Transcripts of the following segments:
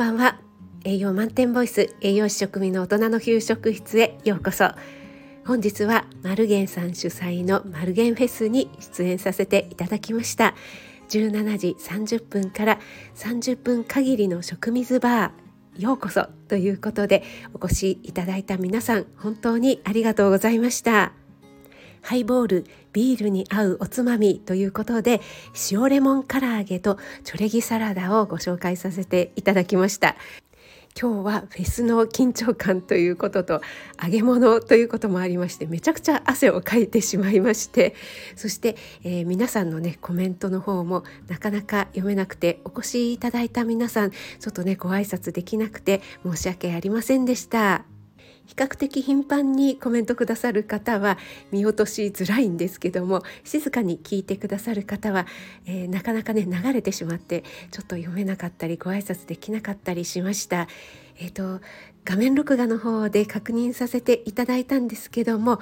ばんは。栄養満点ボイス栄養士食味の大人の給食室へようこそ。本日はマルゲンさん主催のマルゲンフェスに出演させていただきました。17時30分から30分限りの食水バーようこそということでお越しいただいた皆さん本当にありがとうございました。ハイボールビールに合うおつまみということで塩レモン唐揚げとチョレギサラダをご紹介させていただきました今日はフェスの緊張感ということと揚げ物ということもありましてめちゃくちゃ汗をかいてしまいましてそして、えー、皆さんのねコメントの方もなかなか読めなくてお越しいただいた皆さんちょっとねご挨拶できなくて申し訳ありませんでした。比較的頻繁にコメントくださる方は見落としづらいんですけども静かに聞いてくださる方は、えー、なかなかね流れてしまってちょっと読めなかったりご挨拶できなかったりしました。えーと、画面録画の方で確認させていただいたんですけども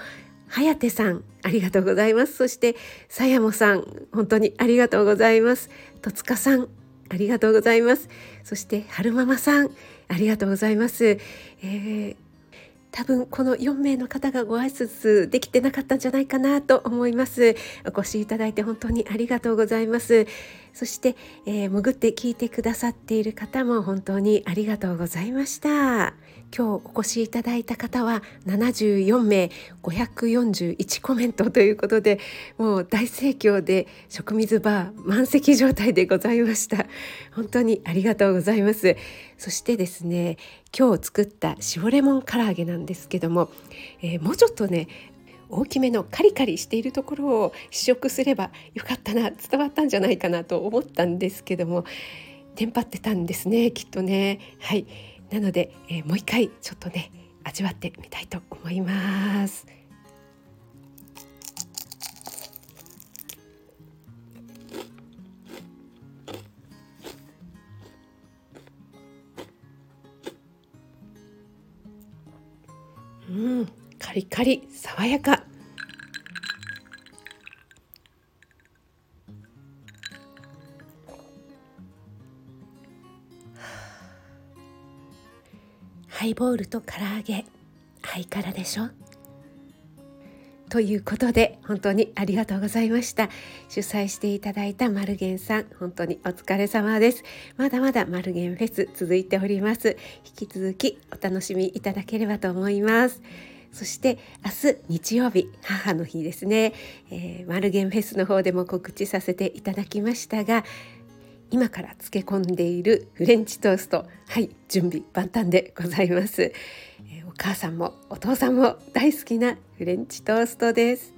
颯さんありがとうございます。そしてさやもさん本当にありがとうございます。戸塚さんありがとうございます。そして春ママさんありがとうございます、えー多分この4名の方がご挨拶できてなかったんじゃないかなと思います。お越しいただいて本当にありがとうございます。そして、えー、潜って聞いてくださっている方も本当にありがとうございました。今日お越しいただいた方は74名541コメントということでもう大盛況で食水バー満席状態でございました。本当にありがとうございます。そしてですね今日作った塩レモン唐揚げなんですけども、えー、もうちょっとね大きめのカリカリしているところを試食すればよかったな伝わったんじゃないかなと思ったんですけどもテンパってたんですねきっとね。はい。なので、えー、もう一回ちょっとね味わってみたいと思います。うん、カリカリ爽やかハイボールと唐揚げ。ハイカラでしょ？ということで本当にありがとうございました。主催していただいたマルゲンさん本当にお疲れ様です。まだまだマルゲンフェス続いております。引き続きお楽しみいただければと思います。そして明日日曜日母の日ですね、えー、マルゲンフェスの方でも告知させていただきましたが今から漬け込んでいるフレンチトースト。はい準備万端でございます、えー、お母さんもお父さんも大好きなフレンチトーストです。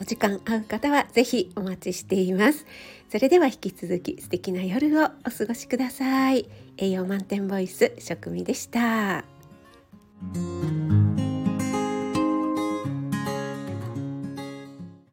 お時間合う方はぜひお待ちしています。それでは引き続き素敵な夜をお過ごしください。栄養満点ボイス食味でした。